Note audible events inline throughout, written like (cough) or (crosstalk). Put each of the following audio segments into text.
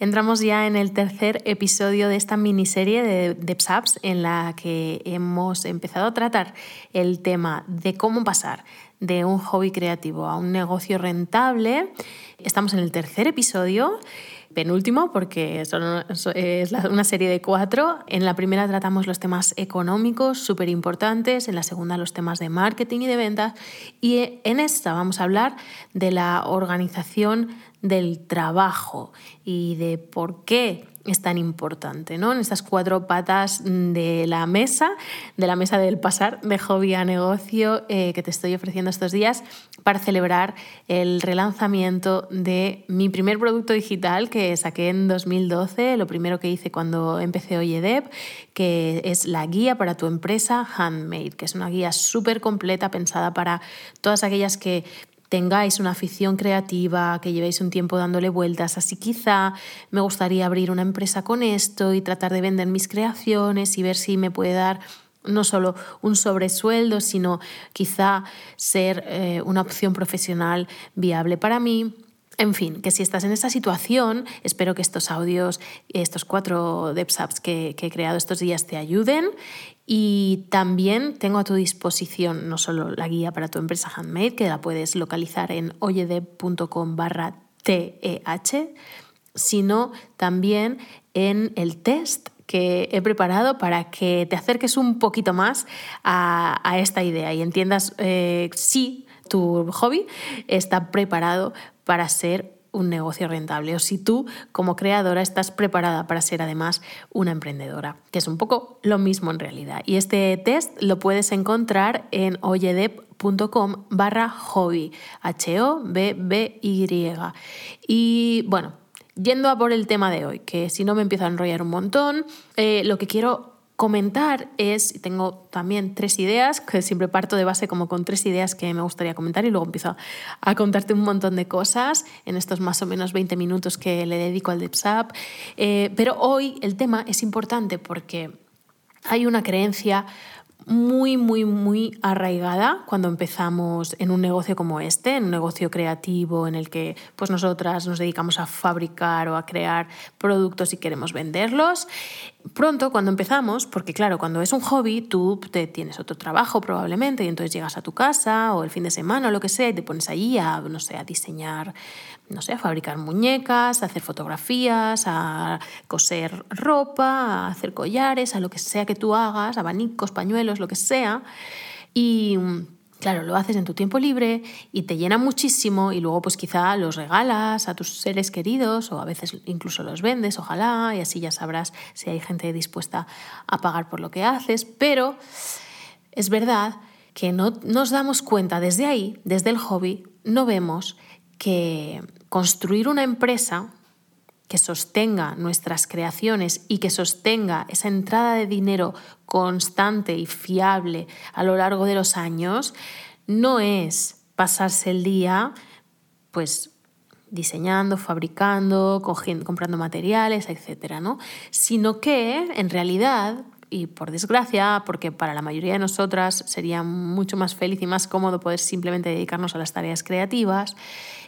Entramos ya en el tercer episodio de esta miniserie de DevSapps en la que hemos empezado a tratar el tema de cómo pasar de un hobby creativo a un negocio rentable. Estamos en el tercer episodio penúltimo porque es una serie de cuatro. En la primera tratamos los temas económicos súper importantes, en la segunda los temas de marketing y de ventas y en esta vamos a hablar de la organización del trabajo y de por qué es tan importante, ¿no? En estas cuatro patas de la mesa, de la mesa del pasar de hobby a negocio eh, que te estoy ofreciendo estos días para celebrar el relanzamiento de mi primer producto digital que saqué en 2012, lo primero que hice cuando empecé Oyedev, que es la guía para tu empresa Handmade, que es una guía súper completa pensada para todas aquellas que tengáis una afición creativa, que llevéis un tiempo dándole vueltas, así quizá me gustaría abrir una empresa con esto y tratar de vender mis creaciones y ver si me puede dar no solo un sobresueldo, sino quizá ser eh, una opción profesional viable para mí. En fin, que si estás en esta situación, espero que estos audios, estos cuatro DevSapps que, que he creado estos días te ayuden. Y también tengo a tu disposición no solo la guía para tu empresa handmade, que la puedes localizar en oyedeb.com barra TEH, sino también en el test que he preparado para que te acerques un poquito más a, esta idea y entiendas eh, si tu hobby está preparado para ser un negocio rentable o si tú como creadora estás preparada para ser además una emprendedora, que es un poco lo mismo en realidad. Y este test lo puedes encontrar en oyedep.com barra hobby, H-O-B-B-Y. Y bueno, yendo a por el tema de hoy, que si no me empiezo a enrollar un montón, eh, lo que quiero comentar es, tengo también tres ideas, que siempre parto de base como con tres ideas que me gustaría comentar y luego empiezo a contarte un montón de cosas en estos más o menos 20 minutos que le dedico al DevSap. Eh, pero hoy el tema es importante porque hay una creencia muy, muy, muy arraigada cuando empezamos en un negocio como este, en un negocio creativo en el que pues nosotras nos dedicamos a fabricar o a crear productos y queremos venderlos. Pronto, cuando empezamos, porque claro, cuando es un hobby, tú te tienes otro trabajo probablemente y entonces llegas a tu casa o el fin de semana o lo que sea y te pones allí a, no sé, a diseñar no sé, a fabricar muñecas, a hacer fotografías, a coser ropa, a hacer collares, a lo que sea que tú hagas, abanicos, pañuelos, lo que sea. Y claro, lo haces en tu tiempo libre y te llena muchísimo y luego pues quizá los regalas a tus seres queridos o a veces incluso los vendes, ojalá, y así ya sabrás si hay gente dispuesta a pagar por lo que haces, pero es verdad que no nos damos cuenta desde ahí, desde el hobby, no vemos que construir una empresa que sostenga nuestras creaciones y que sostenga esa entrada de dinero constante y fiable a lo largo de los años, no es pasarse el día pues diseñando, fabricando, comprando materiales, etcétera, ¿no? Sino que en realidad y por desgracia, porque para la mayoría de nosotras sería mucho más feliz y más cómodo poder simplemente dedicarnos a las tareas creativas,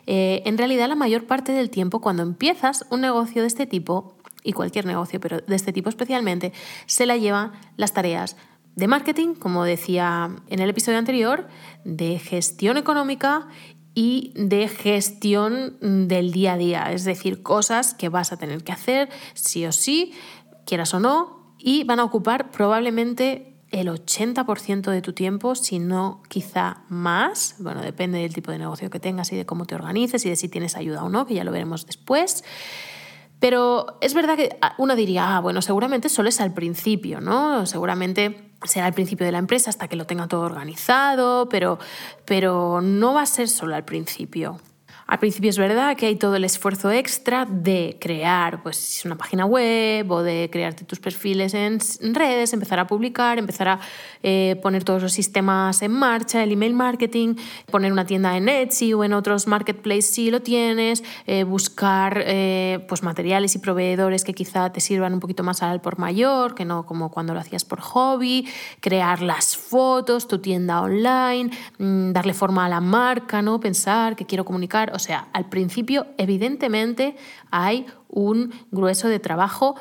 eh, en realidad la mayor parte del tiempo cuando empiezas un negocio de este tipo, y cualquier negocio, pero de este tipo especialmente, se la llevan las tareas de marketing, como decía en el episodio anterior, de gestión económica y de gestión del día a día, es decir, cosas que vas a tener que hacer sí o sí, quieras o no, y van a ocupar probablemente el 80% de tu tiempo, si no quizá más. Bueno, depende del tipo de negocio que tengas y de cómo te organices y de si tienes ayuda o no, que ya lo veremos después. Pero es verdad que uno diría, ah, bueno, seguramente solo es al principio, ¿no? Seguramente será al principio de la empresa hasta que lo tenga todo organizado, pero, pero no va a ser solo al principio. Al principio es verdad que hay todo el esfuerzo extra de crear pues, una página web o de crearte tus perfiles en redes, empezar a publicar, empezar a eh, poner todos los sistemas en marcha, el email marketing, poner una tienda en Etsy o en otros marketplaces si lo tienes, eh, buscar eh, pues, materiales y proveedores que quizá te sirvan un poquito más al por mayor, que no como cuando lo hacías por hobby, crear las fotos, tu tienda online, mm, darle forma a la marca, ¿no? pensar que quiero comunicar sea, al principio evidentemente hay un grueso de trabajo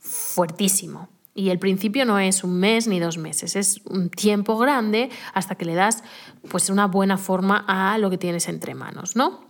fuertísimo. Y el principio no es un mes ni dos meses, es un tiempo grande hasta que le das pues una buena forma a lo que tienes entre manos, ¿no?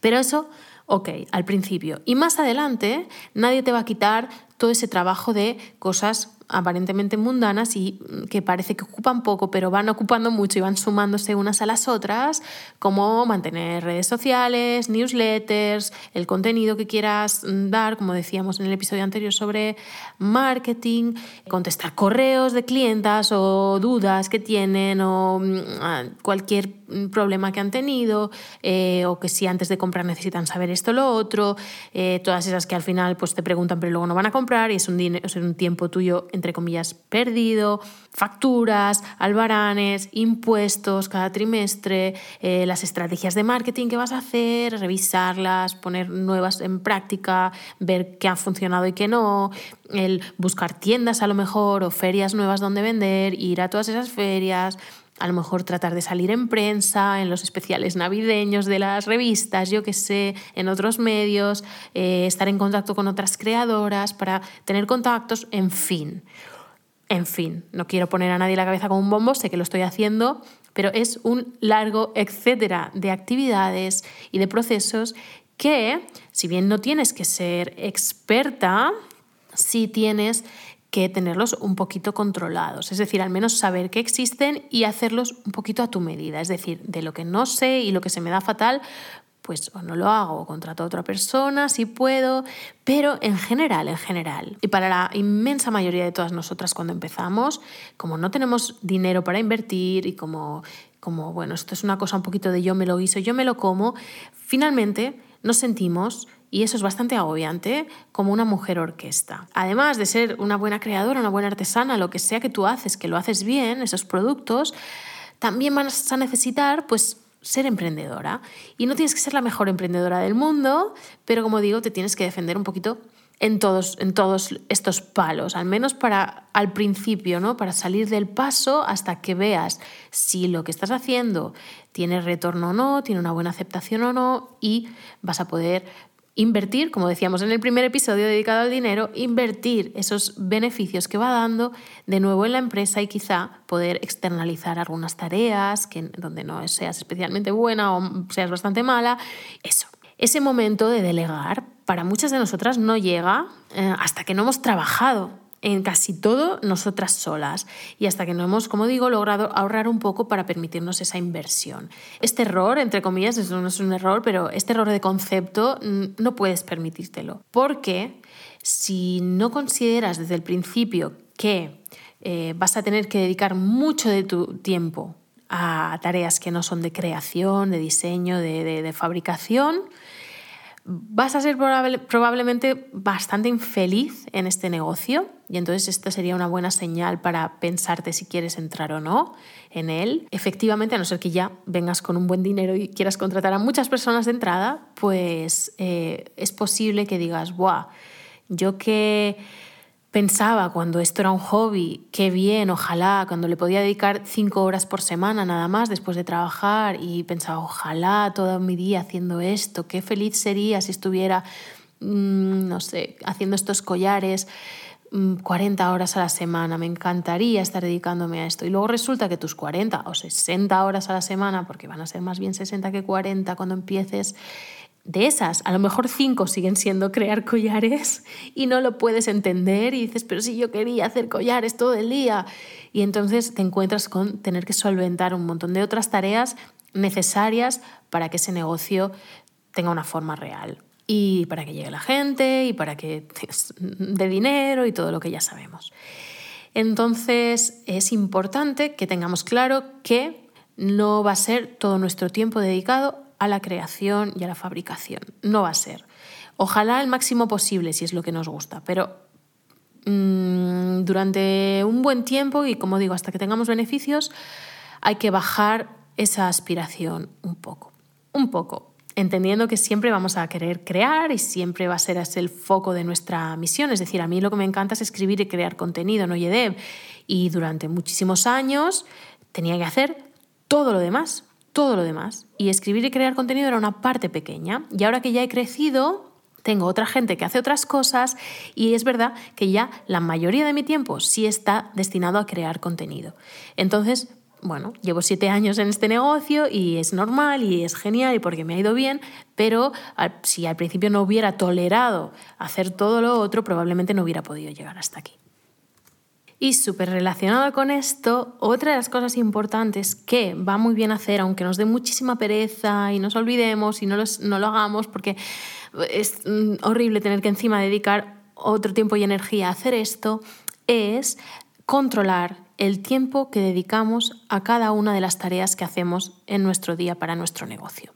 Pero eso, ok, al principio. Y más adelante nadie te va a quitar todo ese trabajo de cosas aparentemente mundanas y mm, que parece que ocupan poco, pero van ocupando mucho y van sumándose unas a las otras, como mantener redes sociales, newsletters, el contenido que quieras mm, dar, como decíamos en el episodio anterior sobre marketing, contestar correos de clientas o dudas que tienen o mm, cualquier problema que han tenido eh, o que si antes de comprar necesitan saber esto o lo otro, eh, todas esas que al final pues, te preguntan pero luego no van a comprar y es un, es un tiempo tuyo entre comillas, perdido, facturas, albaranes, impuestos cada trimestre, eh, las estrategias de marketing que vas a hacer, revisarlas, poner nuevas en práctica, ver qué ha funcionado y qué no, el buscar tiendas a lo mejor o ferias nuevas donde vender, ir a todas esas ferias, a lo mejor tratar de salir en prensa, en los especiales navideños de las revistas, yo que sé, en otros medios, eh, estar en contacto con otras creadoras para tener contactos, en fin. En fin, no quiero poner a nadie la cabeza con un bombo, sé que lo estoy haciendo, pero es un largo etcétera de actividades y de procesos que, si bien no tienes que ser experta, sí tienes que tenerlos un poquito controlados, es decir, al menos saber que existen y hacerlos un poquito a tu medida, es decir, de lo que no sé y lo que se me da fatal, pues o no lo hago o contrato a otra persona si puedo, pero en general, en general, y para la inmensa mayoría de todas nosotras cuando empezamos, como no tenemos dinero para invertir y como, como bueno, esto es una cosa un poquito de yo me lo hizo, yo me lo como, finalmente nos sentimos y eso es bastante agobiante como una mujer orquesta. Además de ser una buena creadora, una buena artesana, lo que sea que tú haces, que lo haces bien, esos productos, también vas a necesitar pues ser emprendedora. Y no tienes que ser la mejor emprendedora del mundo, pero como digo, te tienes que defender un poquito en todos, en todos estos palos, al menos para al principio, ¿no? Para salir del paso hasta que veas si lo que estás haciendo tiene retorno o no, tiene una buena aceptación o no, y vas a poder Invertir, como decíamos en el primer episodio dedicado al dinero, invertir esos beneficios que va dando de nuevo en la empresa y quizá poder externalizar algunas tareas que, donde no seas especialmente buena o seas bastante mala. Eso. Ese momento de delegar para muchas de nosotras no llega eh, hasta que no hemos trabajado en casi todo nosotras solas y hasta que no hemos, como digo, logrado ahorrar un poco para permitirnos esa inversión. Este error, entre comillas, eso no es un error, pero este error de concepto mm, no puedes permitírtelo, porque si no consideras desde el principio que eh, vas a tener que dedicar mucho de tu tiempo a tareas que no son de creación, de diseño, de fabricación, vas a ser probablemente bastante infeliz en este negocio y entonces esta sería una buena señal para pensarte si quieres entrar o no en él. Efectivamente, a no ser que ya vengas con un buen dinero y quieras contratar a muchas personas de entrada, pues eh, es posible que digas, ¡buah! Yo que pensaba cuando esto era un hobby, qué bien, ojalá, cuando le podía dedicar cinco horas por semana nada más después de trabajar y pensaba, ojalá todo mi día haciendo esto, qué feliz sería si estuviera, mm, no sé, haciendo estos collares. 40 mm, horas a la semana, me encantaría estar dedicándome a esto. Y luego resulta que tus 40 o 60 horas a la semana, porque van a ser más bien 60 que 40 cuando empieces, de esas, a lo mejor cinco siguen siendo crear collares y no lo puedes entender y dices, pero si yo quería hacer collares todo el día. Y entonces te encuentras con tener que solventar un montón de otras tareas necesarias para que ese negocio tenga una forma real. Y para que llegue la gente y para que de dinero y todo lo que ya sabemos. Entonces es importante que tengamos claro que no va a ser todo nuestro tiempo dedicado a la creación y a la fabricación. No va a ser. Ojalá el máximo posible si es lo que nos gusta, pero mm, durante un buen tiempo y como digo, hasta que tengamos beneficios, hay que bajar esa aspiración un poco. Un poco. Entendiendo que siempre vamos a querer crear y siempre va a ser ese el foco de nuestra misión. Es decir, a mí lo que me encanta es escribir y crear contenido, no YEDEV. Y durante muchísimos años tenía que hacer todo lo demás todo lo demás. Y escribir y crear contenido era una parte pequeña. Y ahora que ya he crecido, tengo otra gente que hace otras cosas y es verdad que ya la mayoría de mi tiempo sí está destinado a crear contenido. Entonces, bueno, llevo siete años en este negocio y es normal y es genial y porque me ha ido bien, pero si al principio no hubiera tolerado hacer todo lo otro, probablemente no hubiera podido llegar hasta aquí. Y súper relacionado con esto, otra de las cosas importantes que va muy bien hacer, aunque nos dé muchísima pereza y nos olvidemos y no, lo hagamos porque es mm, horrible tener que encima dedicar otro tiempo y energía a hacer esto, es controlar el tiempo que dedicamos a cada una de las tareas que hacemos en nuestro día para nuestro negocio.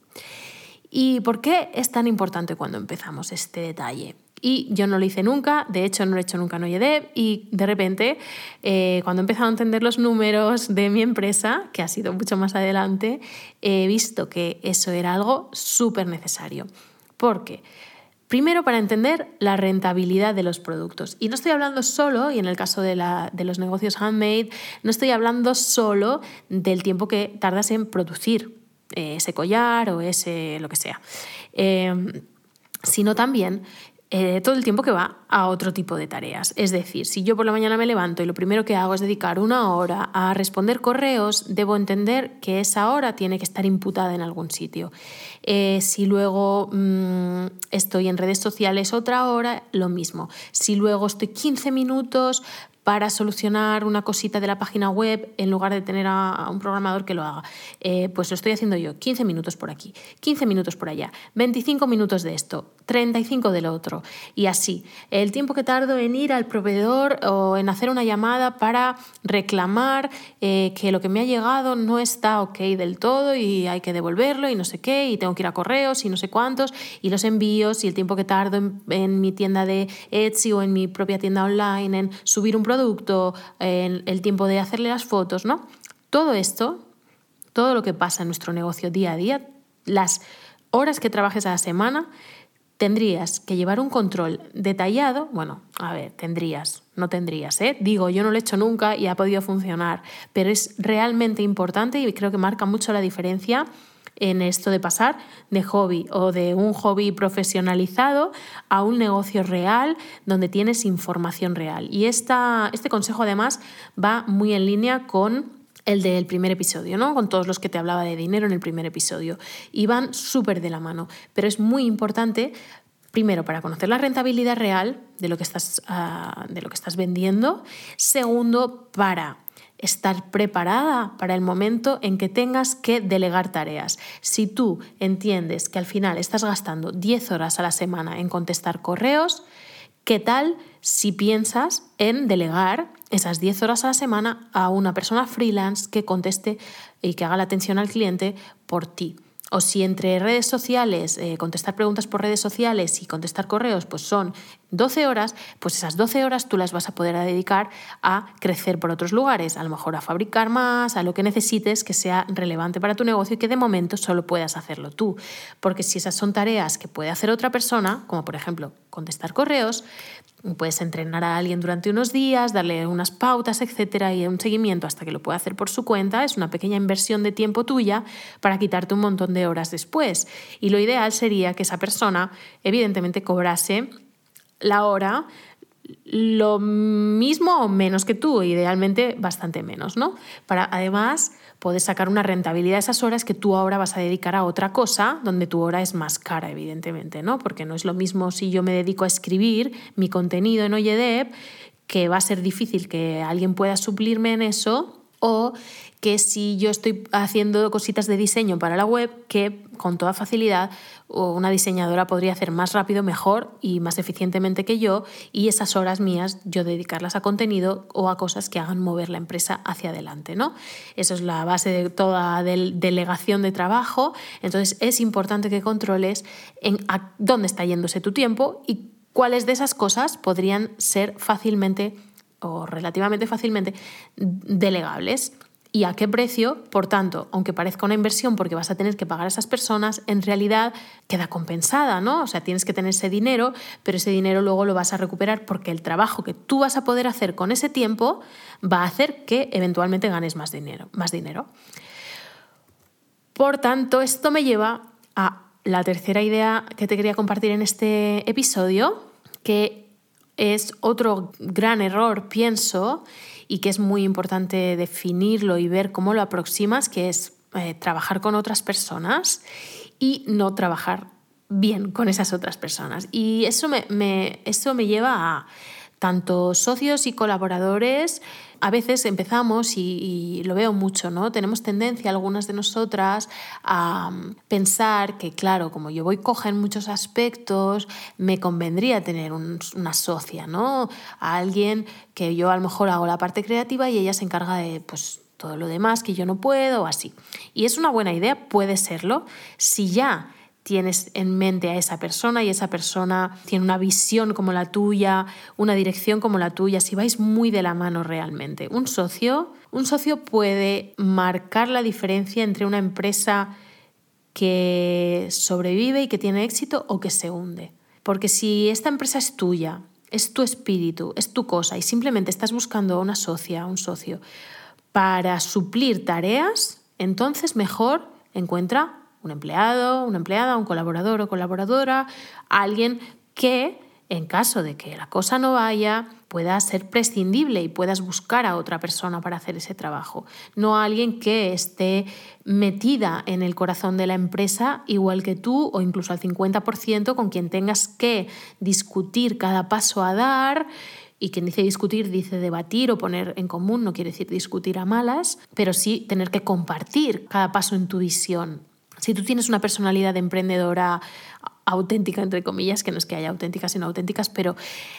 ¿Y por qué es tan importante cuando empezamos este detalle? Y yo no lo hice nunca, de hecho no lo he hecho nunca en OYEDEV y de repente eh, cuando he empezado a entender los números de mi empresa, que ha sido mucho más adelante, he visto que eso era algo súper necesario. Porque Primero, para entender la rentabilidad de los productos. Y no estoy hablando solo, y en el caso de, los negocios handmade, no estoy hablando solo del tiempo que tardas en producir eh, ese collar o ese lo que sea, eh, sino también eh, todo el tiempo que va a otro tipo de tareas. Es decir, si yo por la mañana me levanto y lo primero que hago es dedicar una hora a responder correos, debo entender que esa hora tiene que estar imputada en algún sitio. Eh, si luego mm, estoy en redes sociales otra hora, lo mismo. Si luego estoy 15 minutos para solucionar una cosita de la página web en lugar de tener a, un programador que lo haga. Eh, pues lo estoy haciendo yo, 15 minutos por aquí, 15 minutos por allá, 25 minutos de esto, 35 del otro y así. El tiempo que tardo en ir al proveedor o en hacer una llamada para reclamar eh, que lo que me ha llegado no está ok del todo y hay que devolverlo y no sé qué y tengo que ir a correos y no sé cuántos y los envíos y el tiempo que tardo en, en mi tienda de Etsy o en mi propia tienda online en subir un producto producto, el tiempo de hacerle las fotos, ¿no? Todo esto, todo lo que pasa en nuestro negocio día a día, las horas que trabajes a la semana, tendrías que llevar un control detallado. Bueno, a ver, tendrías, no tendrías, ¿eh? Digo, yo no lo he hecho nunca y ha podido funcionar, pero es realmente importante y creo que marca mucho la diferencia en esto de pasar de hobby o de un hobby profesionalizado a un negocio real donde tienes información real. Y esta, este consejo además va muy en línea con el del primer episodio, ¿no? Con todos los que te hablaba de dinero en el primer episodio. Y van súper de la mano. Pero es muy importante, primero, para conocer la rentabilidad real de lo que estás, ah, de lo que estás vendiendo. Segundo, para estar preparada para el momento en que tengas que delegar tareas. Si tú entiendes que al final estás gastando 10 horas a la semana en contestar correos, ¿qué tal si piensas en delegar esas 10 horas a la semana a una persona freelance que conteste y que haga la atención al cliente por ti? o si entre redes sociales, eh, contestar preguntas por redes sociales y contestar correos, pues son 12 horas, pues esas 12 horas tú las vas a poder dedicar a crecer por otros lugares, a lo mejor a fabricar más, a lo que necesites que sea relevante para tu negocio y que de momento solo puedas hacerlo tú. Porque si esas son tareas que puede hacer otra persona, como por ejemplo contestar correos, Puedes entrenar a alguien durante unos días, darle unas pautas, etcétera, y un seguimiento hasta que lo pueda hacer por su cuenta. Es una pequeña inversión de tiempo tuya para quitarte un montón de horas después. Y lo ideal sería que esa persona, evidentemente, cobrase la hora lo mismo o menos que tú, idealmente bastante menos, ¿no? Para además poder sacar una rentabilidad de esas horas que tú ahora vas a dedicar a otra cosa, donde tu hora es más cara, evidentemente, ¿no? Porque no es lo mismo si yo me dedico a escribir mi contenido en Oyedev, que va a ser difícil que alguien pueda suplirme en eso, o que si yo estoy haciendo cositas de diseño para la web, que con toda facilidad una diseñadora podría hacer más rápido, mejor y más eficientemente que yo, y esas horas mías yo dedicarlas a contenido o a cosas que hagan mover la empresa hacia adelante. ¿no? Eso es la base de toda delegación de trabajo. Entonces es importante que controles en dónde está yéndose tu tiempo y cuáles de esas cosas podrían ser fácilmente relativamente fácilmente delegables y a qué precio. Por tanto, aunque parezca una inversión porque vas a tener que pagar a esas personas, en realidad queda compensada, ¿no? O sea, tienes que tener ese dinero, pero ese dinero luego lo vas a recuperar porque el trabajo que tú vas a poder hacer con ese tiempo va a hacer que eventualmente ganes más dinero. Más dinero. Por tanto, esto me lleva a la tercera idea que te quería compartir en este episodio, que es otro gran error, pienso, y que es muy importante definirlo y ver cómo lo aproximas, que es eh, trabajar con otras personas y no trabajar bien con esas otras personas. Y eso me, eso me lleva a tanto socios y colaboradores, a veces empezamos, y, lo veo mucho, ¿no? Tenemos tendencia, algunas de nosotras, a mm, pensar que, claro, como yo voy coja en muchos aspectos, me convendría tener una socia, ¿no? A alguien que yo a lo mejor hago la parte creativa y ella se encarga de, pues, todo lo demás que yo no puedo así. Y es una buena idea, puede serlo, si ya tienes en mente a esa persona y esa persona tiene una visión como la tuya, una dirección como la tuya, si vais muy de la mano realmente. Un socio, un socio puede marcar la diferencia entre una empresa que sobrevive y que tiene éxito o que se hunde. Porque si esta empresa es tuya, es tu espíritu, es tu cosa y simplemente estás buscando una socia, un socio para suplir tareas, entonces mejor encuentra un empleado, una empleada, un colaborador o colaboradora, alguien que, en caso de que la cosa no vaya, pueda ser prescindible y puedas buscar a otra persona para hacer ese trabajo. No a alguien que esté metida en el corazón de la empresa igual que tú o incluso al 50% con quien tengas que discutir cada paso a dar y quien dice discutir dice debatir o poner en común, no quiere decir discutir a malas, pero sí tener que compartir cada paso en tu visión. Si tú tienes una personalidad emprendedora auténtica, entre comillas, que no es que haya auténticas sino auténticas, pero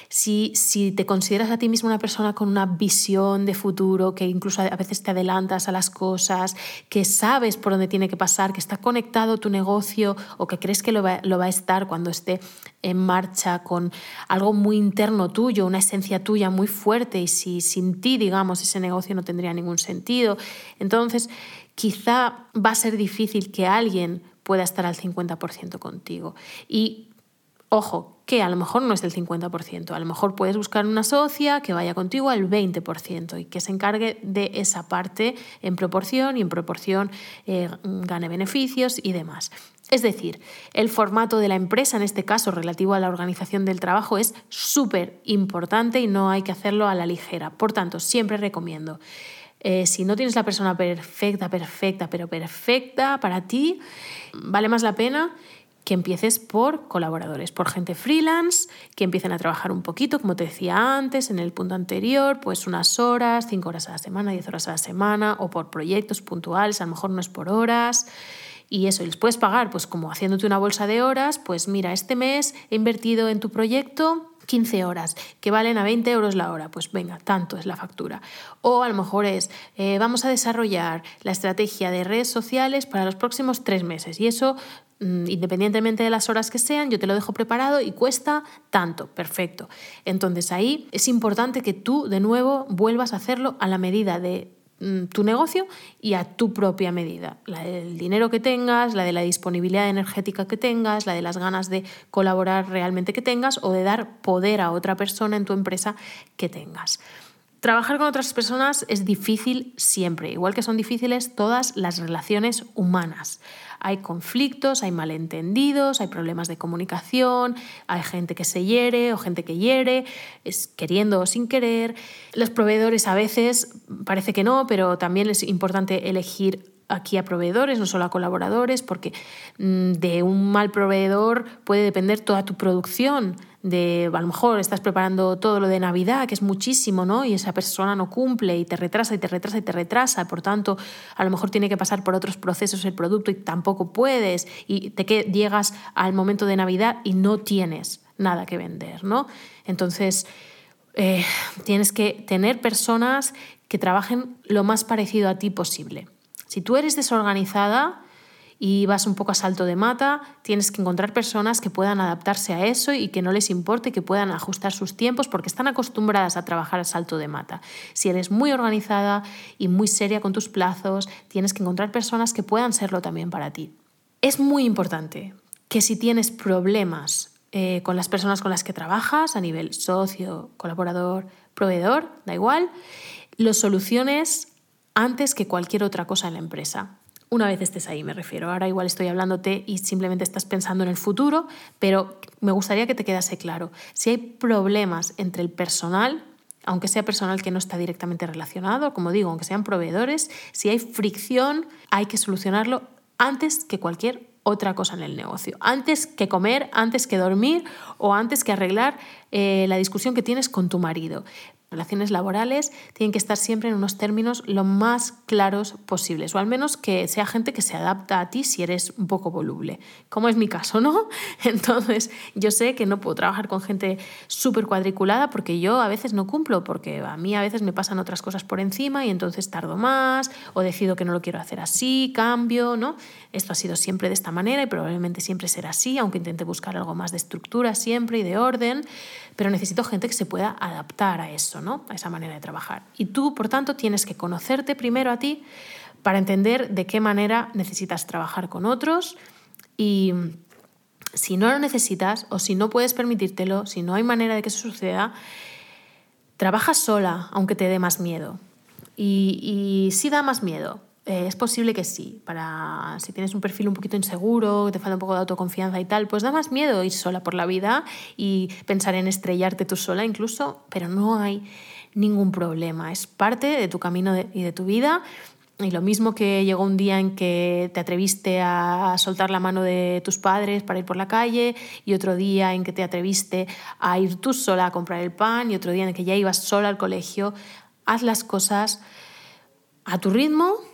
si, si te consideras a ti mismo una persona con una visión de futuro, que incluso a veces te adelantas a las cosas, que sabes por dónde tiene que pasar, que está conectado tu negocio o que crees que lo va, lo va a estar cuando esté en marcha con algo muy interno tuyo, una esencia tuya muy fuerte y si sin ti, digamos, ese negocio no tendría ningún sentido. Entonces, quizá va a ser difícil que alguien pueda estar al 50% contigo. Y ojo, que a lo mejor no es del 50%, a lo mejor puedes buscar una socia que vaya contigo al 20% y que se encargue de esa parte en proporción y en proporción eh, gane beneficios y demás. Es decir, el formato de la empresa, en este caso relativo a la organización del trabajo, es súper importante y no hay que hacerlo a la ligera. Por tanto, siempre recomiendo eh, si no tienes la persona perfecta, perfecta, pero perfecta para ti, vale más la pena que empieces por colaboradores, por gente freelance, que empiecen a trabajar un poquito, como te decía antes, en el punto anterior, pues unas horas, cinco horas a la semana, diez horas a la semana, o por proyectos puntuales, a lo mejor no es por horas. Y eso, y les puedes pagar, pues como haciéndote una bolsa de horas, pues mira, este mes he invertido en tu proyecto 15 horas, que valen a 20 euros la hora, pues venga, tanto es la factura. O a lo mejor es, eh, vamos a desarrollar la estrategia de redes sociales para los próximos tres meses. Y eso, mm, independientemente de las horas que sean, yo te lo dejo preparado y cuesta tanto, perfecto. Entonces ahí es importante que tú de nuevo vuelvas a hacerlo a la medida de tu negocio y a tu propia medida. La del dinero que tengas, la de la disponibilidad energética que tengas, la de las ganas de colaborar realmente que tengas o de dar poder a otra persona en tu empresa que tengas. Trabajar con otras personas es difícil siempre, igual que son difíciles todas las relaciones humanas. Hay conflictos, hay malentendidos, hay problemas de comunicación, hay gente que se hiere o gente que hiere, es queriendo o sin querer. Los proveedores a veces parece que no, pero también es importante elegir aquí a proveedores, no solo a colaboradores, porque mm, de un mal proveedor puede depender toda tu producción. De, a lo mejor estás preparando todo lo de Navidad, que es muchísimo, ¿no? Y esa persona no cumple y te retrasa y te retrasa y te retrasa. Por tanto, a lo mejor tiene que pasar por otros procesos el producto y tampoco puedes. Y te que llegas al momento de Navidad y no tienes nada que vender, ¿no? Entonces, eh, tienes que tener personas que trabajen lo más parecido a ti posible. Si tú eres desorganizada y vas un poco a salto de mata, tienes que encontrar personas que puedan adaptarse a eso y que no les importe, que puedan ajustar sus tiempos porque están acostumbradas a trabajar a salto de mata. Si eres muy organizada y muy seria con tus plazos, tienes que encontrar personas que puedan serlo también para ti. Es muy importante que si tienes problemas eh, con las personas con las que trabajas, a nivel socio, colaborador, proveedor, da igual, lo soluciones antes que cualquier otra cosa en la empresa. una vez estés ahí, me refiero. Ahora igual estoy hablándote y simplemente estás pensando en el futuro, pero me gustaría que te quedase claro. Si hay problemas entre el personal, aunque sea personal que no está directamente relacionado, como digo, aunque sean proveedores, si hay fricción, hay que solucionarlo antes que cualquier otra cosa en el negocio. Antes que comer, antes que dormir o antes que arreglar eh, la discusión que tienes con tu marido relaciones laborales tienen que estar siempre en unos términos lo más claros posibles, o al menos que sea gente que se adapta a ti si eres un poco voluble, como es mi caso, ¿no? (laughs) Entonces, yo sé que no puedo trabajar con gente súper cuadriculada porque yo a veces no cumplo, porque a mí a veces me pasan otras cosas por encima y entonces tardo más, o decido que no lo quiero hacer así, cambio, ¿no? Esto ha sido siempre de esta manera y probablemente siempre será así, aunque intente buscar algo más de estructura siempre y de orden, pero necesito gente que se pueda adaptar a eso. A esa manera de trabajar. Y tú, por tanto, tienes que conocerte primero a ti para entender de qué manera necesitas trabajar con otros y si no lo necesitas o si no puedes permitírtelo, si no hay manera de que eso suceda, trabaja sola, aunque te dé más miedo. Y, si da más miedo, eh, es posible que sí. Para si tienes un perfil un poquito inseguro, te falta un poco de autoconfianza y tal, pues da más miedo ir sola por la vida y pensar en estrellarte tú sola incluso, pero no hay ningún problema. Es parte de tu camino y de tu vida. Y lo mismo que llegó un día en que te atreviste a soltar la mano de tus padres para ir por la calle, y otro día en que te atreviste a ir tú sola a comprar el pan, y otro día en que ya ibas sola al colegio, haz las cosas a tu ritmo,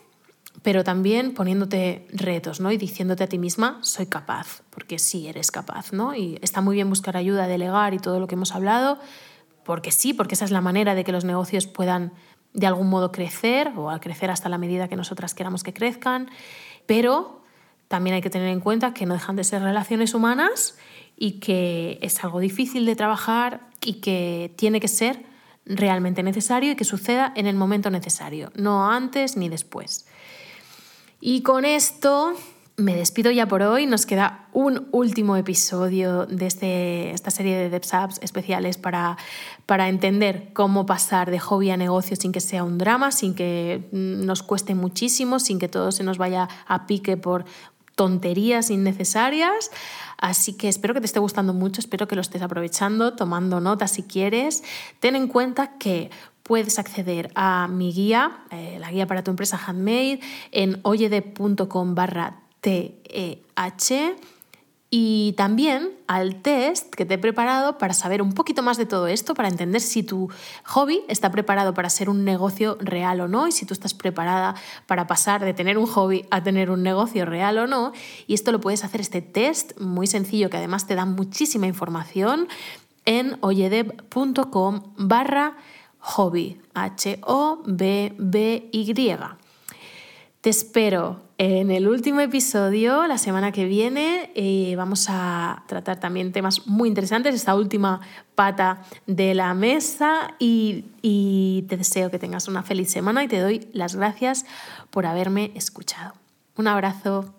pero también poniéndote retos, ¿no? Y diciéndote a ti misma, soy capaz, porque sí eres capaz, ¿no? Y está muy bien buscar ayuda, delegar y todo lo que hemos hablado, porque sí, porque esa es la manera de que los negocios puedan de algún modo crecer o a crecer hasta la medida que nosotras queramos que crezcan, pero también hay que tener en cuenta que no dejan de ser relaciones humanas y que es algo difícil de trabajar y que tiene que ser realmente necesario y que suceda en el momento necesario, no antes ni después. Y con esto me despido ya por hoy. Nos queda un último episodio de este, esta serie de DevSapps especiales para, para entender cómo pasar de hobby a negocio sin que sea un drama, sin que nos cueste muchísimo, sin que todo se nos vaya a pique por tonterías innecesarias. Así que espero que te esté gustando mucho, espero que lo estés aprovechando, tomando notas si quieres. Ten en cuenta que puedes acceder a mi guía, eh, la guía para tu empresa handmade, en oyede.com barra TEH y también al test que te he preparado para saber un poquito más de todo esto, para entender si tu hobby está preparado para ser un negocio real o no y si tú estás preparada para pasar de tener un hobby a tener un negocio real o no. Y esto lo puedes hacer este test muy sencillo que además te da muchísima información en oyedeb.com barra hobby, H-O-B-B-Y. Te espero en el último episodio, la semana que viene, vamos a tratar también temas muy interesantes, esta última pata de la mesa y te deseo que tengas una feliz semana y te doy las gracias por haberme escuchado. Un abrazo.